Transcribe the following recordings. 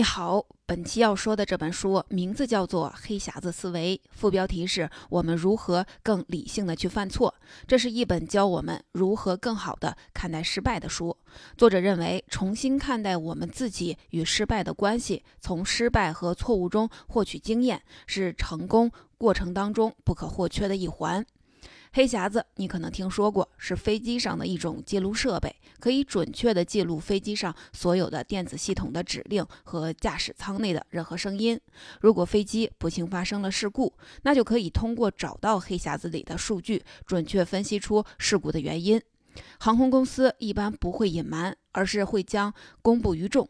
你好，本期要说的这本书名字叫做《黑匣子思维》，副标题是我们如何更理性的去犯错。这是一本教我们如何更好的看待失败的书。作者认为，重新看待我们自己与失败的关系，从失败和错误中获取经验，是成功过程当中不可或缺的一环。黑匣子，你可能听说过，是飞机上的一种记录设备，可以准确地记录飞机上所有的电子系统的指令和驾驶舱内的任何声音。如果飞机不幸发生了事故，那就可以通过找到黑匣子里的数据，准确分析出事故的原因。航空公司一般不会隐瞒，而是会将公布于众，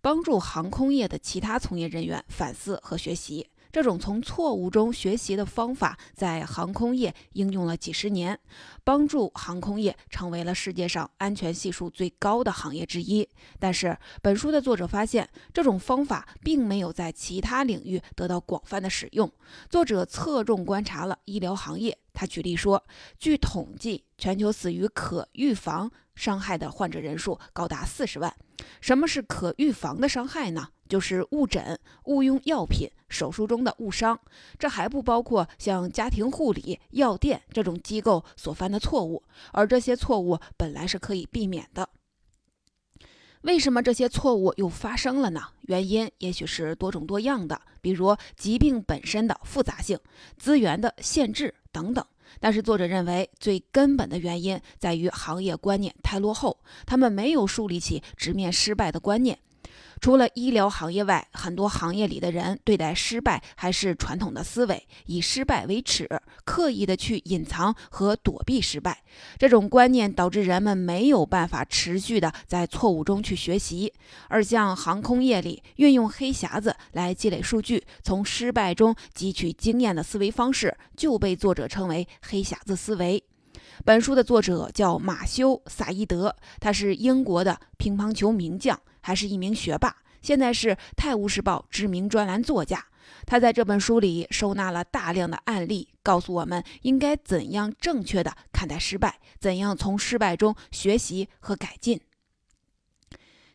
帮助航空业的其他从业人员反思和学习。这种从错误中学习的方法，在航空业应用了几十年，帮助航空业成为了世界上安全系数最高的行业之一。但是，本书的作者发现，这种方法并没有在其他领域得到广泛的使用。作者侧重观察了医疗行业，他举例说，据统计，全球死于可预防伤害的患者人数高达四十万。什么是可预防的伤害呢？就是误诊、误用药品、手术中的误伤，这还不包括像家庭护理、药店这种机构所犯的错误，而这些错误本来是可以避免的。为什么这些错误又发生了呢？原因也许是多种多样的，比如疾病本身的复杂性、资源的限制等等。但是作者认为，最根本的原因在于行业观念太落后，他们没有树立起直面失败的观念。除了医疗行业外，很多行业里的人对待失败还是传统的思维，以失败为耻，刻意的去隐藏和躲避失败。这种观念导致人们没有办法持续的在错误中去学习。而像航空业里运用黑匣子来积累数据，从失败中汲取经验的思维方式，就被作者称为黑匣子思维。本书的作者叫马修·萨伊德，他是英国的乒乓球名将。还是一名学霸，现在是《泰晤士报》知名专栏作家。他在这本书里收纳了大量的案例，告诉我们应该怎样正确的看待失败，怎样从失败中学习和改进。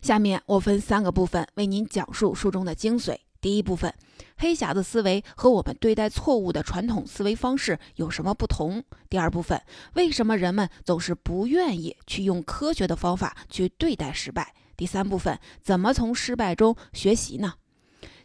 下面我分三个部分为您讲述书中的精髓。第一部分，黑匣子思维和我们对待错误的传统思维方式有什么不同？第二部分，为什么人们总是不愿意去用科学的方法去对待失败？第三部分，怎么从失败中学习呢？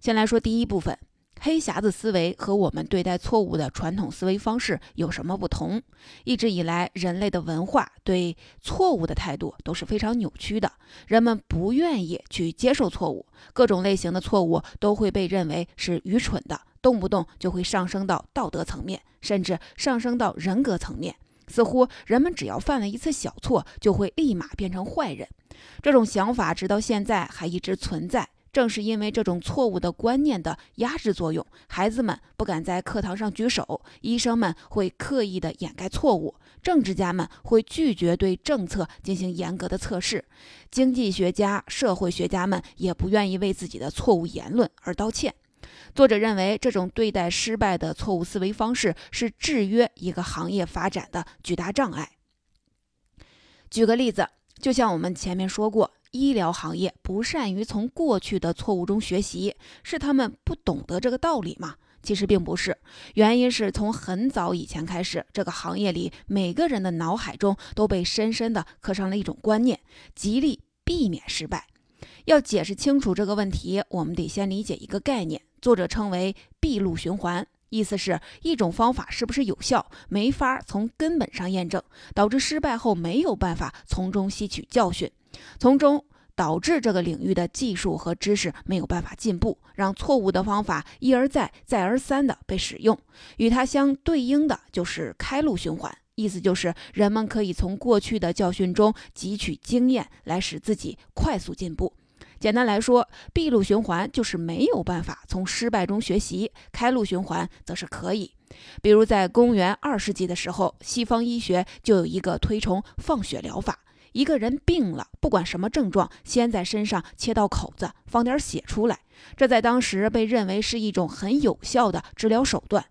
先来说第一部分，黑匣子思维和我们对待错误的传统思维方式有什么不同？一直以来，人类的文化对错误的态度都是非常扭曲的，人们不愿意去接受错误，各种类型的错误都会被认为是愚蠢的，动不动就会上升到道德层面，甚至上升到人格层面。似乎人们只要犯了一次小错，就会立马变成坏人。这种想法直到现在还一直存在。正是因为这种错误的观念的压制作用，孩子们不敢在课堂上举手，医生们会刻意的掩盖错误，政治家们会拒绝对政策进行严格的测试，经济学家、社会学家们也不愿意为自己的错误言论而道歉。作者认为，这种对待失败的错误思维方式是制约一个行业发展的巨大障碍。举个例子，就像我们前面说过，医疗行业不善于从过去的错误中学习，是他们不懂得这个道理吗？其实并不是，原因是从很早以前开始，这个行业里每个人的脑海中都被深深的刻上了一种观念，极力避免失败。要解释清楚这个问题，我们得先理解一个概念。作者称为闭路循环，意思是一种方法是不是有效，没法从根本上验证，导致失败后没有办法从中吸取教训，从中导致这个领域的技术和知识没有办法进步，让错误的方法一而再、再而三的被使用。与它相对应的就是开路循环，意思就是人们可以从过去的教训中汲取经验，来使自己快速进步。简单来说，闭路循环就是没有办法从失败中学习，开路循环则是可以。比如在公元二世纪的时候，西方医学就有一个推崇放血疗法。一个人病了，不管什么症状，先在身上切道口子，放点血出来，这在当时被认为是一种很有效的治疗手段。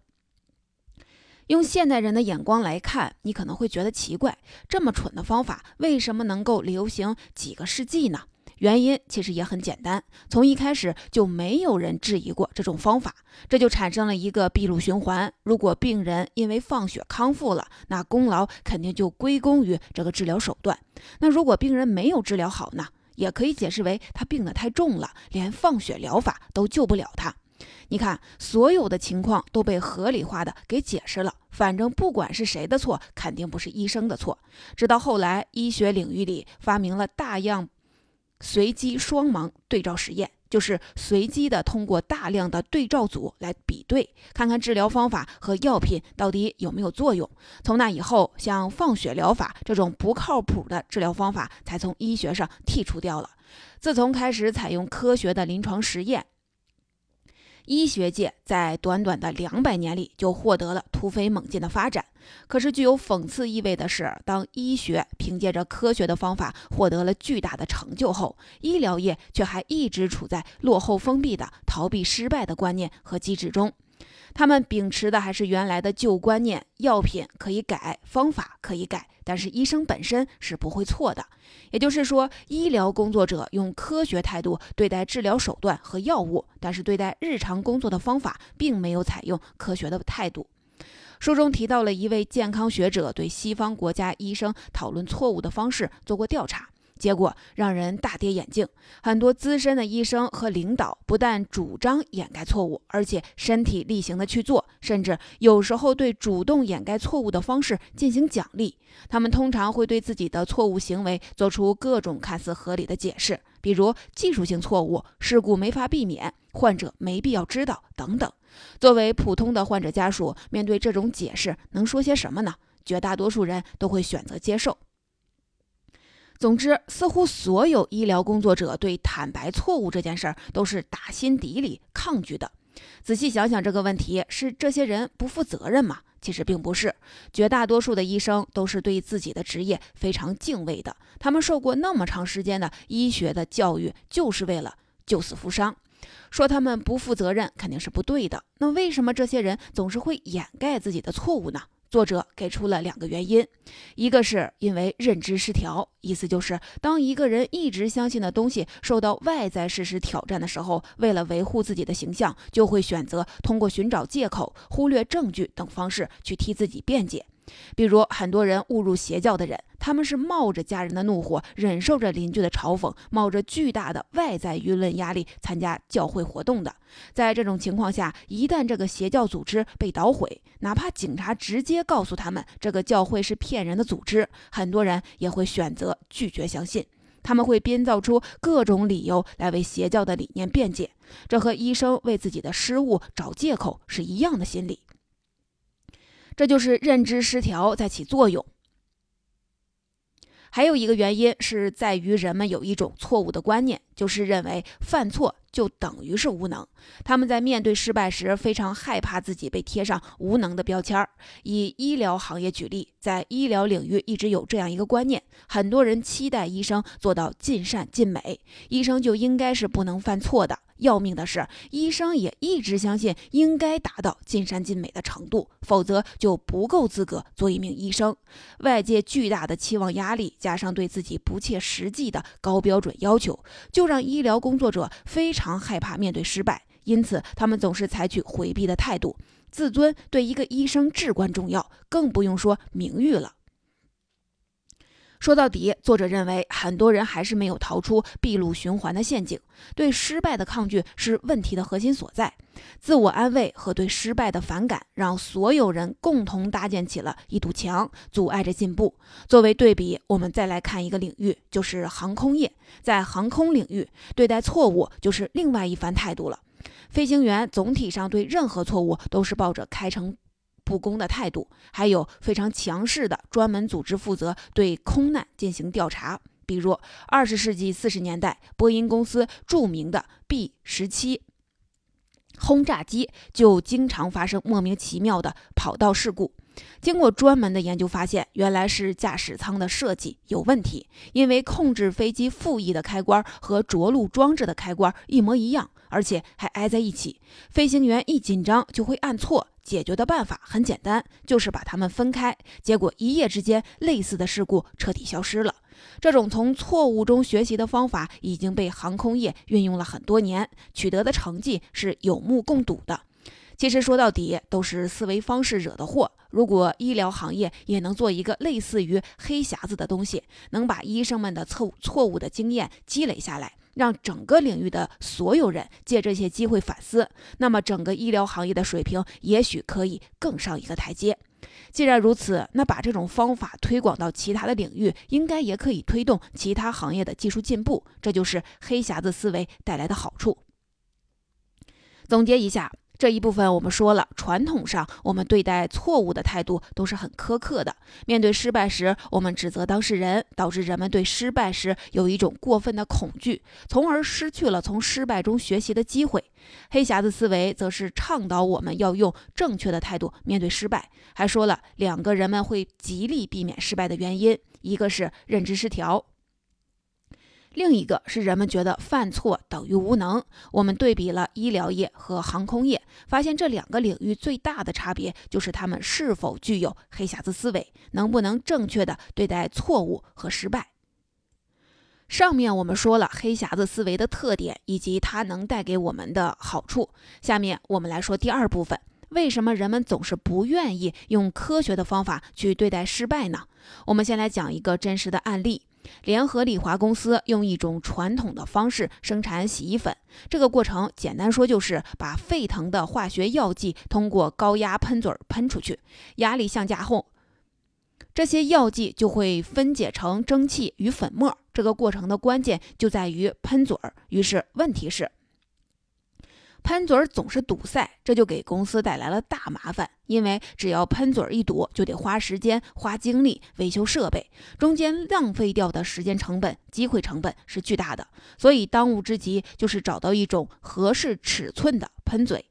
用现代人的眼光来看，你可能会觉得奇怪，这么蠢的方法为什么能够流行几个世纪呢？原因其实也很简单，从一开始就没有人质疑过这种方法，这就产生了一个闭路循环。如果病人因为放血康复了，那功劳肯定就归功于这个治疗手段。那如果病人没有治疗好呢？也可以解释为他病得太重了，连放血疗法都救不了他。你看，所有的情况都被合理化的给解释了。反正不管是谁的错，肯定不是医生的错。直到后来，医学领域里发明了大样随机双盲对照实验，就是随机的通过大量的对照组来比对，看看治疗方法和药品到底有没有作用。从那以后，像放血疗法这种不靠谱的治疗方法才从医学上剔除掉了。自从开始采用科学的临床实验。医学界在短短的两百年里就获得了突飞猛进的发展。可是，具有讽刺意味的是，当医学凭借着科学的方法获得了巨大的成就后，医疗业却还一直处在落后、封闭的逃避失败的观念和机制中。他们秉持的还是原来的旧观念：药品可以改，方法可以改，但是医生本身是不会错的。也就是说，医疗工作者用科学态度对待治疗手段和药物，但是对待日常工作的方法并没有采用科学的态度。书中提到了一位健康学者对西方国家医生讨论错误的方式做过调查。结果让人大跌眼镜，很多资深的医生和领导不但主张掩盖错误，而且身体力行的去做，甚至有时候对主动掩盖错误的方式进行奖励。他们通常会对自己的错误行为做出各种看似合理的解释，比如技术性错误、事故没法避免、患者没必要知道等等。作为普通的患者家属，面对这种解释，能说些什么呢？绝大多数人都会选择接受。总之，似乎所有医疗工作者对坦白错误这件事儿都是打心底里抗拒的。仔细想想这个问题，是这些人不负责任吗？其实并不是，绝大多数的医生都是对自己的职业非常敬畏的。他们受过那么长时间的医学的教育，就是为了救死扶伤。说他们不负责任肯定是不对的。那为什么这些人总是会掩盖自己的错误呢？作者给出了两个原因，一个是因为认知失调，意思就是当一个人一直相信的东西受到外在事实挑战的时候，为了维护自己的形象，就会选择通过寻找借口、忽略证据等方式去替自己辩解。比如，很多人误入邪教的人，他们是冒着家人的怒火，忍受着邻居的嘲讽，冒着巨大的外在舆论压力参加教会活动的。在这种情况下，一旦这个邪教组织被捣毁，哪怕警察直接告诉他们这个教会是骗人的组织，很多人也会选择拒绝相信。他们会编造出各种理由来为邪教的理念辩解，这和医生为自己的失误找借口是一样的心理。这就是认知失调在起作用。还有一个原因是在于人们有一种错误的观念，就是认为犯错就等于是无能。他们在面对失败时，非常害怕自己被贴上无能的标签儿。以医疗行业举例，在医疗领域一直有这样一个观念：很多人期待医生做到尽善尽美，医生就应该是不能犯错的。要命的是，医生也一直相信应该达到尽善尽美的程度，否则就不够资格做一名医生。外界巨大的期望压力，加上对自己不切实际的高标准要求，就让医疗工作者非常常害怕面对失败，因此他们总是采取回避的态度。自尊对一个医生至关重要，更不用说名誉了。说到底，作者认为很多人还是没有逃出闭路循环的陷阱。对失败的抗拒是问题的核心所在。自我安慰和对失败的反感，让所有人共同搭建起了一堵墙，阻碍着进步。作为对比，我们再来看一个领域，就是航空业。在航空领域，对待错误就是另外一番态度了。飞行员总体上对任何错误都是抱着开诚。不公的态度，还有非常强势的专门组织负责对空难进行调查。比如，二十世纪四十年代，波音公司著名的 B 十七轰炸机就经常发生莫名其妙的跑道事故。经过专门的研究，发现原来是驾驶舱的设计有问题，因为控制飞机副翼的开关和着陆装置的开关一模一样，而且还挨在一起。飞行员一紧张就会按错。解决的办法很简单，就是把它们分开。结果一夜之间，类似的事故彻底消失了。这种从错误中学习的方法已经被航空业运用了很多年，取得的成绩是有目共睹的。其实说到底，都是思维方式惹的祸。如果医疗行业也能做一个类似于黑匣子的东西，能把医生们的错错误的经验积累下来，让整个领域的所有人借这些机会反思，那么整个医疗行业的水平也许可以更上一个台阶。既然如此，那把这种方法推广到其他的领域，应该也可以推动其他行业的技术进步。这就是黑匣子思维带来的好处。总结一下。这一部分我们说了，传统上我们对待错误的态度都是很苛刻的。面对失败时，我们指责当事人，导致人们对失败时有一种过分的恐惧，从而失去了从失败中学习的机会。黑匣子思维则是倡导我们要用正确的态度面对失败，还说了两个人们会极力避免失败的原因，一个是认知失调。另一个是人们觉得犯错等于无能。我们对比了医疗业和航空业，发现这两个领域最大的差别就是他们是否具有黑匣子思维，能不能正确的对待错误和失败。上面我们说了黑匣子思维的特点以及它能带给我们的好处。下面我们来说第二部分：为什么人们总是不愿意用科学的方法去对待失败呢？我们先来讲一个真实的案例。联合利华公司用一种传统的方式生产洗衣粉，这个过程简单说就是把沸腾的化学药剂通过高压喷嘴喷出去，压力向下后，这些药剂就会分解成蒸汽与粉末。这个过程的关键就在于喷嘴儿。于是问题是。喷嘴总是堵塞，这就给公司带来了大麻烦。因为只要喷嘴一堵，就得花时间、花精力维修设备，中间浪费掉的时间成本、机会成本是巨大的。所以当务之急就是找到一种合适尺寸的喷嘴。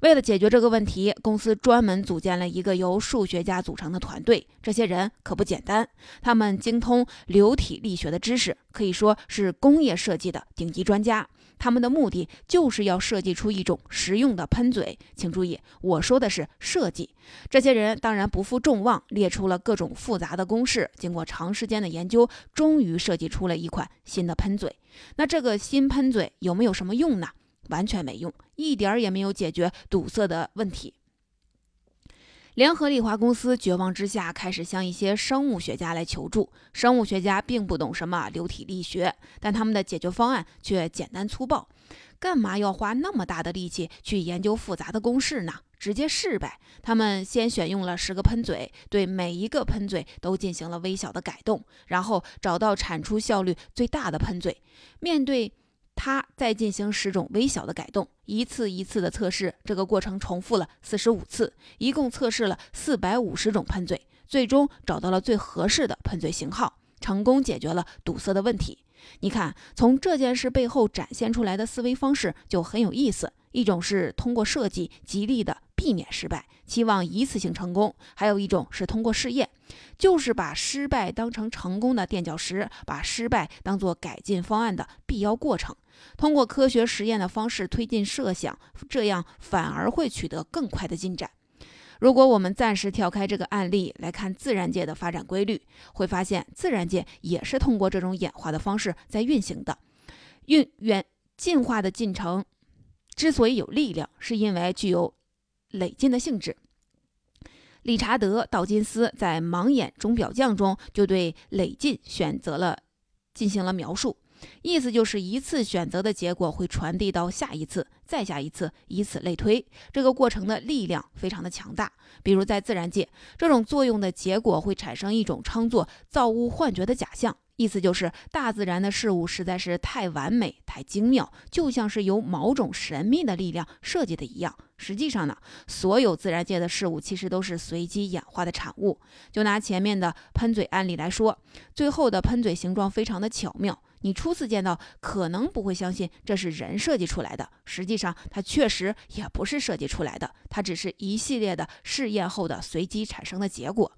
为了解决这个问题，公司专门组建了一个由数学家组成的团队。这些人可不简单，他们精通流体力学的知识，可以说是工业设计的顶级专家。他们的目的就是要设计出一种实用的喷嘴，请注意，我说的是设计。这些人当然不负众望，列出了各种复杂的公式，经过长时间的研究，终于设计出了一款新的喷嘴。那这个新喷嘴有没有什么用呢？完全没用，一点儿也没有解决堵塞的问题。联合利华公司绝望之下，开始向一些生物学家来求助。生物学家并不懂什么流体力学，但他们的解决方案却简单粗暴。干嘛要花那么大的力气去研究复杂的公式呢？直接试呗。他们先选用了十个喷嘴，对每一个喷嘴都进行了微小的改动，然后找到产出效率最大的喷嘴。面对他再进行十种微小的改动，一次一次的测试，这个过程重复了四十五次，一共测试了四百五十种喷嘴，最终找到了最合适的喷嘴型号，成功解决了堵塞的问题。你看，从这件事背后展现出来的思维方式就很有意思。一种是通过设计极力的避免失败，期望一次性成功；还有一种是通过试验，就是把失败当成成功的垫脚石，把失败当做改进方案的必要过程。通过科学实验的方式推进设想，这样反而会取得更快的进展。如果我们暂时跳开这个案例来看自然界的发展规律，会发现自然界也是通过这种演化的方式在运行的。运远进化的进程。之所以有力量，是因为具有累进的性质。理查德·道金斯在《盲眼钟表匠》中就对累进选择了进行了描述，意思就是一次选择的结果会传递到下一次，再下一次，以此类推。这个过程的力量非常的强大。比如在自然界，这种作用的结果会产生一种称作造物幻觉的假象。意思就是，大自然的事物实在是太完美、太精妙，就像是由某种神秘的力量设计的一样。实际上呢，所有自然界的事物其实都是随机演化的产物。就拿前面的喷嘴案例来说，最后的喷嘴形状非常的巧妙，你初次见到可能不会相信这是人设计出来的。实际上，它确实也不是设计出来的，它只是一系列的试验后的随机产生的结果。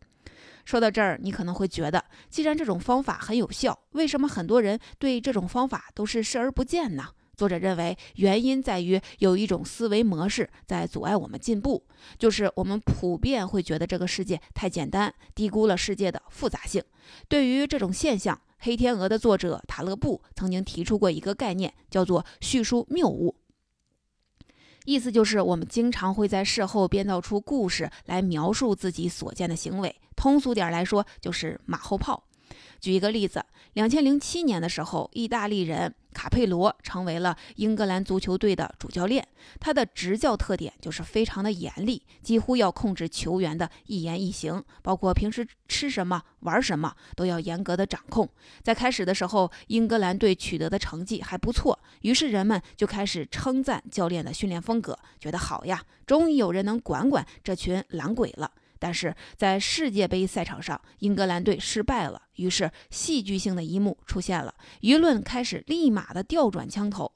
说到这儿，你可能会觉得，既然这种方法很有效，为什么很多人对这种方法都是视而不见呢？作者认为，原因在于有一种思维模式在阻碍我们进步，就是我们普遍会觉得这个世界太简单，低估了世界的复杂性。对于这种现象，《黑天鹅》的作者塔勒布曾经提出过一个概念，叫做“叙述谬误”。意思就是，我们经常会在事后编造出故事来描述自己所见的行为。通俗点来说，就是马后炮。举一个例子，两千零七年的时候，意大利人卡佩罗成为了英格兰足球队的主教练。他的执教特点就是非常的严厉，几乎要控制球员的一言一行，包括平时吃什么、玩什么都要严格的掌控。在开始的时候，英格兰队取得的成绩还不错，于是人们就开始称赞教练的训练风格，觉得好呀，终于有人能管管这群懒鬼了。但是在世界杯赛场上，英格兰队失败了，于是戏剧性的一幕出现了，舆论开始立马的调转枪头，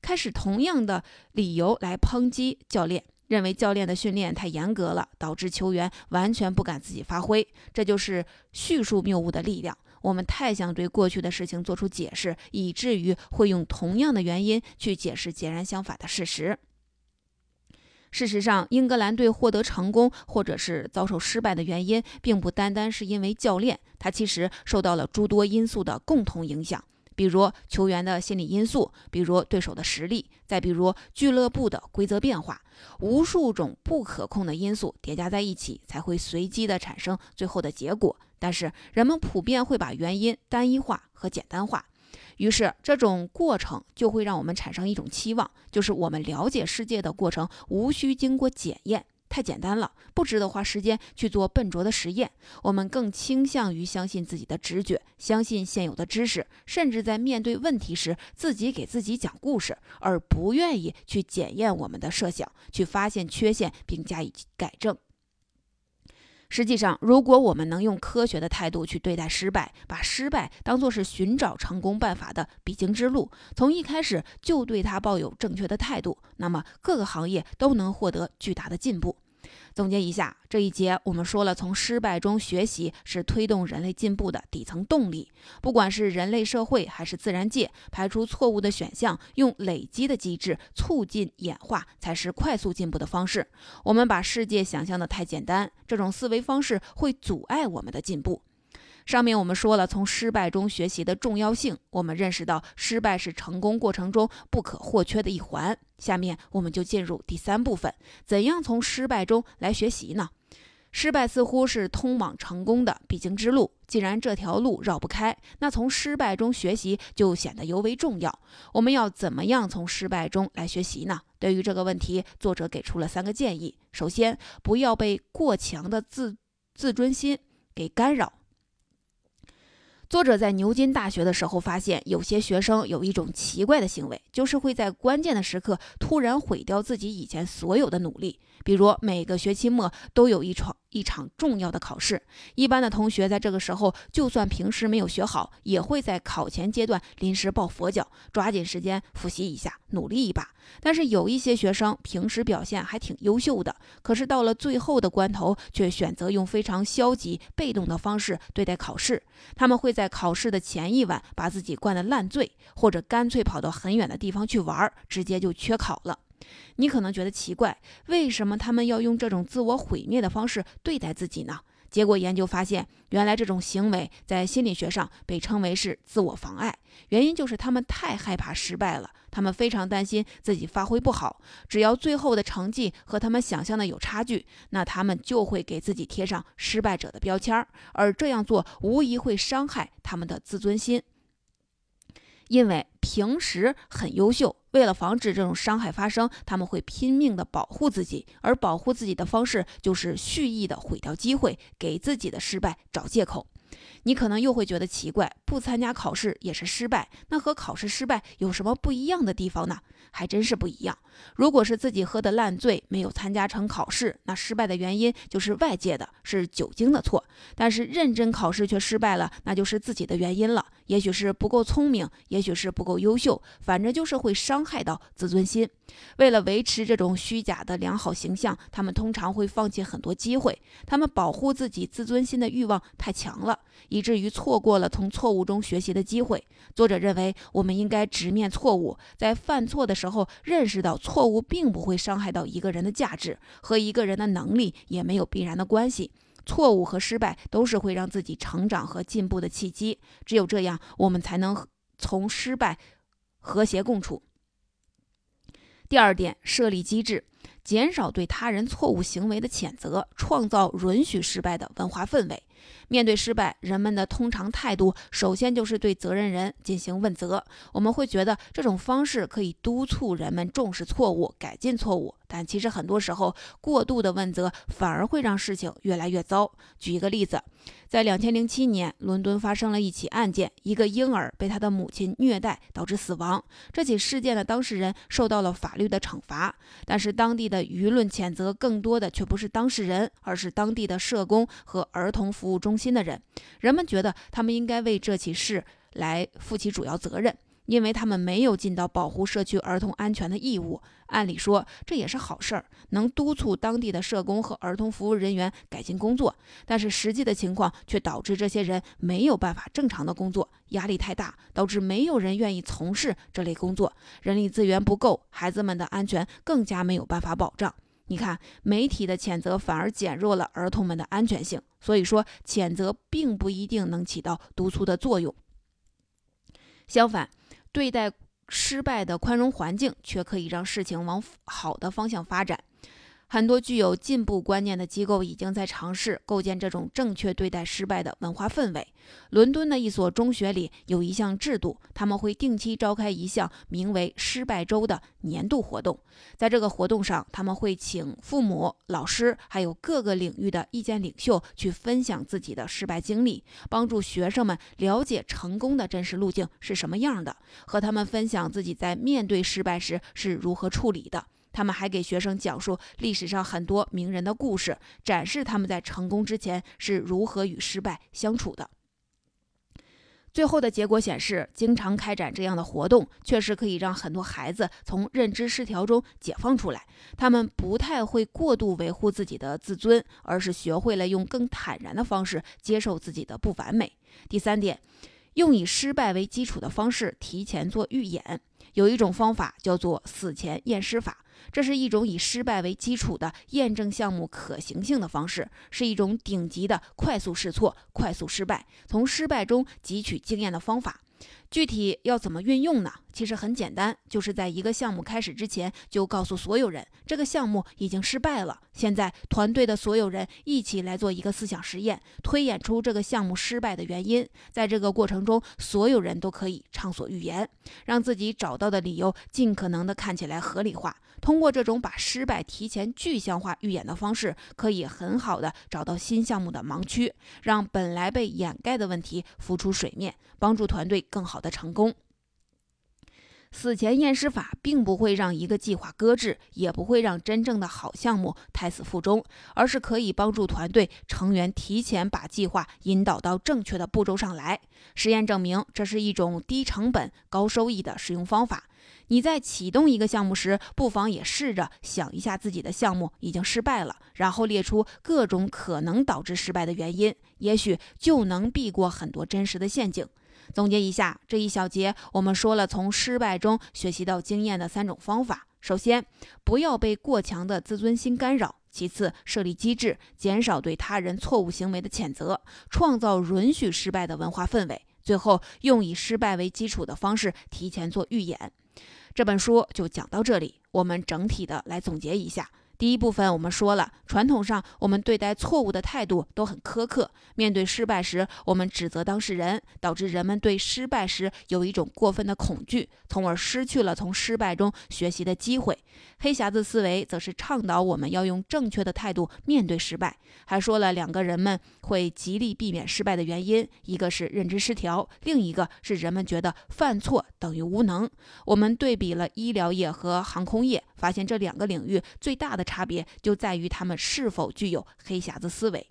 开始同样的理由来抨击教练，认为教练的训练太严格了，导致球员完全不敢自己发挥。这就是叙述谬误的力量。我们太想对过去的事情做出解释，以至于会用同样的原因去解释截然相反的事实。事实上，英格兰队获得成功或者是遭受失败的原因，并不单单是因为教练，他其实受到了诸多因素的共同影响，比如球员的心理因素，比如对手的实力，再比如俱乐部的规则变化，无数种不可控的因素叠加在一起，才会随机的产生最后的结果。但是人们普遍会把原因单一化和简单化。于是，这种过程就会让我们产生一种期望，就是我们了解世界的过程无需经过检验，太简单了，不值得花时间去做笨拙的实验。我们更倾向于相信自己的直觉，相信现有的知识，甚至在面对问题时自己给自己讲故事，而不愿意去检验我们的设想，去发现缺陷并加以改正。实际上，如果我们能用科学的态度去对待失败，把失败当作是寻找成功办法的必经之路，从一开始就对它抱有正确的态度，那么各个行业都能获得巨大的进步。总结一下，这一节我们说了，从失败中学习是推动人类进步的底层动力。不管是人类社会还是自然界，排除错误的选项，用累积的机制促进演化，才是快速进步的方式。我们把世界想象的太简单，这种思维方式会阻碍我们的进步。上面我们说了从失败中学习的重要性，我们认识到失败是成功过程中不可或缺的一环。下面我们就进入第三部分：怎样从失败中来学习呢？失败似乎是通往成功的必经之路，既然这条路绕不开，那从失败中学习就显得尤为重要。我们要怎么样从失败中来学习呢？对于这个问题，作者给出了三个建议：首先，不要被过强的自自尊心给干扰。作者在牛津大学的时候发现，有些学生有一种奇怪的行为，就是会在关键的时刻突然毁掉自己以前所有的努力。比如每个学期末都有一场一场重要的考试，一般的同学在这个时候，就算平时没有学好，也会在考前阶段临时抱佛脚，抓紧时间复习一下，努力一把。但是有一些学生平时表现还挺优秀的，可是到了最后的关头，却选择用非常消极、被动的方式对待考试。他们会在考试的前一晚把自己灌得烂醉，或者干脆跑到很远的地方去玩，直接就缺考了。你可能觉得奇怪，为什么他们要用这种自我毁灭的方式对待自己呢？结果研究发现，原来这种行为在心理学上被称为是自我妨碍。原因就是他们太害怕失败了，他们非常担心自己发挥不好。只要最后的成绩和他们想象的有差距，那他们就会给自己贴上失败者的标签儿。而这样做无疑会伤害他们的自尊心，因为平时很优秀。为了防止这种伤害发生，他们会拼命的保护自己，而保护自己的方式就是蓄意的毁掉机会，给自己的失败找借口。你可能又会觉得奇怪，不参加考试也是失败，那和考试失败有什么不一样的地方呢？还真是不一样。如果是自己喝得烂醉，没有参加成考试，那失败的原因就是外界的，是酒精的错。但是认真考试却失败了，那就是自己的原因了。也许是不够聪明，也许是不够优秀，反正就是会伤害到自尊心。为了维持这种虚假的良好形象，他们通常会放弃很多机会。他们保护自己自尊心的欲望太强了。以至于错过了从错误中学习的机会。作者认为，我们应该直面错误，在犯错的时候认识到错误并不会伤害到一个人的价值，和一个人的能力也没有必然的关系。错误和失败都是会让自己成长和进步的契机。只有这样，我们才能从失败和谐共处。第二点，设立机制。减少对他人错误行为的谴责，创造允许失败的文化氛围。面对失败，人们的通常态度首先就是对责任人进行问责。我们会觉得这种方式可以督促人们重视错误、改进错误，但其实很多时候，过度的问责反而会让事情越来越糟。举一个例子，在两千零七年，伦敦发生了一起案件，一个婴儿被他的母亲虐待导致死亡。这起事件的当事人受到了法律的惩罚，但是当地的舆论谴责更多的却不是当事人，而是当地的社工和儿童服务中心的人。人们觉得他们应该为这起事来负起主要责任，因为他们没有尽到保护社区儿童安全的义务。按理说这也是好事儿，能督促当地的社工和儿童服务人员改进工作。但是实际的情况却导致这些人没有办法正常的工作，压力太大，导致没有人愿意从事这类工作，人力资源不够，孩子们的安全更加没有办法保障。你看，媒体的谴责反而减弱了儿童们的安全性。所以说，谴责并不一定能起到督促的作用。相反，对待失败的宽容环境，却可以让事情往好的方向发展。很多具有进步观念的机构已经在尝试构建这种正确对待失败的文化氛围。伦敦的一所中学里有一项制度，他们会定期召开一项名为“失败周”的年度活动。在这个活动上，他们会请父母、老师，还有各个领域的意见领袖去分享自己的失败经历，帮助学生们了解成功的真实路径是什么样的，和他们分享自己在面对失败时是如何处理的。他们还给学生讲述历史上很多名人的故事，展示他们在成功之前是如何与失败相处的。最后的结果显示，经常开展这样的活动，确实可以让很多孩子从认知失调中解放出来。他们不太会过度维护自己的自尊，而是学会了用更坦然的方式接受自己的不完美。第三点，用以失败为基础的方式提前做预演。有一种方法叫做死前验尸法。这是一种以失败为基础的验证项目可行性的方式，是一种顶级的快速试错、快速失败、从失败中汲取经验的方法。具体要怎么运用呢？其实很简单，就是在一个项目开始之前，就告诉所有人这个项目已经失败了。现在团队的所有人一起来做一个思想实验，推演出这个项目失败的原因。在这个过程中，所有人都可以畅所欲言，让自己找到的理由尽可能的看起来合理化。通过这种把失败提前具象化预演的方式，可以很好的找到新项目的盲区，让本来被掩盖的问题浮出水面，帮助团队更好的成功。死前验尸法并不会让一个计划搁置，也不会让真正的好项目胎死腹中，而是可以帮助团队成员提前把计划引导到正确的步骤上来。实验证明，这是一种低成本、高收益的使用方法。你在启动一个项目时，不妨也试着想一下自己的项目已经失败了，然后列出各种可能导致失败的原因，也许就能避过很多真实的陷阱。总结一下这一小节，我们说了从失败中学习到经验的三种方法。首先，不要被过强的自尊心干扰；其次，设立机制，减少对他人错误行为的谴责，创造允许失败的文化氛围；最后，用以失败为基础的方式提前做预演。这本书就讲到这里，我们整体的来总结一下。第一部分我们说了，传统上我们对待错误的态度都很苛刻。面对失败时，我们指责当事人，导致人们对失败时有一种过分的恐惧，从而失去了从失败中学习的机会。黑匣子思维则是倡导我们要用正确的态度面对失败，还说了两个人们会极力避免失败的原因：一个是认知失调，另一个是人们觉得犯错等于无能。我们对比了医疗业和航空业，发现这两个领域最大的。差别就在于他们是否具有黑匣子思维。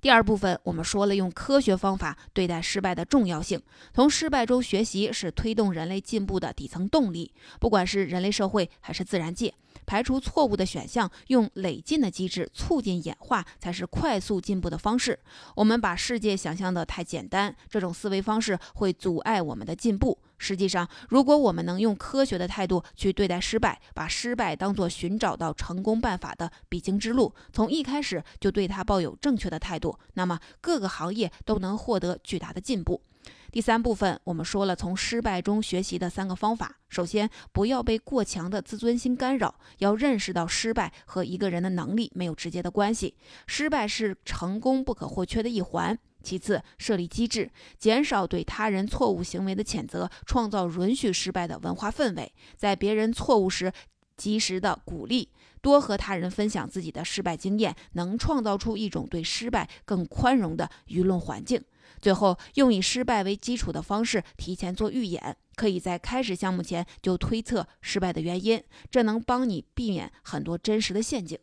第二部分，我们说了用科学方法对待失败的重要性。从失败中学习是推动人类进步的底层动力，不管是人类社会还是自然界。排除错误的选项，用累进的机制促进演化，才是快速进步的方式。我们把世界想象的太简单，这种思维方式会阻碍我们的进步。实际上，如果我们能用科学的态度去对待失败，把失败当作寻找到成功办法的必经之路，从一开始就对它抱有正确的态度，那么各个行业都能获得巨大的进步。第三部分，我们说了从失败中学习的三个方法。首先，不要被过强的自尊心干扰，要认识到失败和一个人的能力没有直接的关系，失败是成功不可或缺的一环。其次，设立机制，减少对他人错误行为的谴责，创造允许失败的文化氛围，在别人错误时及时的鼓励，多和他人分享自己的失败经验，能创造出一种对失败更宽容的舆论环境。最后，用以失败为基础的方式提前做预演，可以在开始项目前就推测失败的原因，这能帮你避免很多真实的陷阱。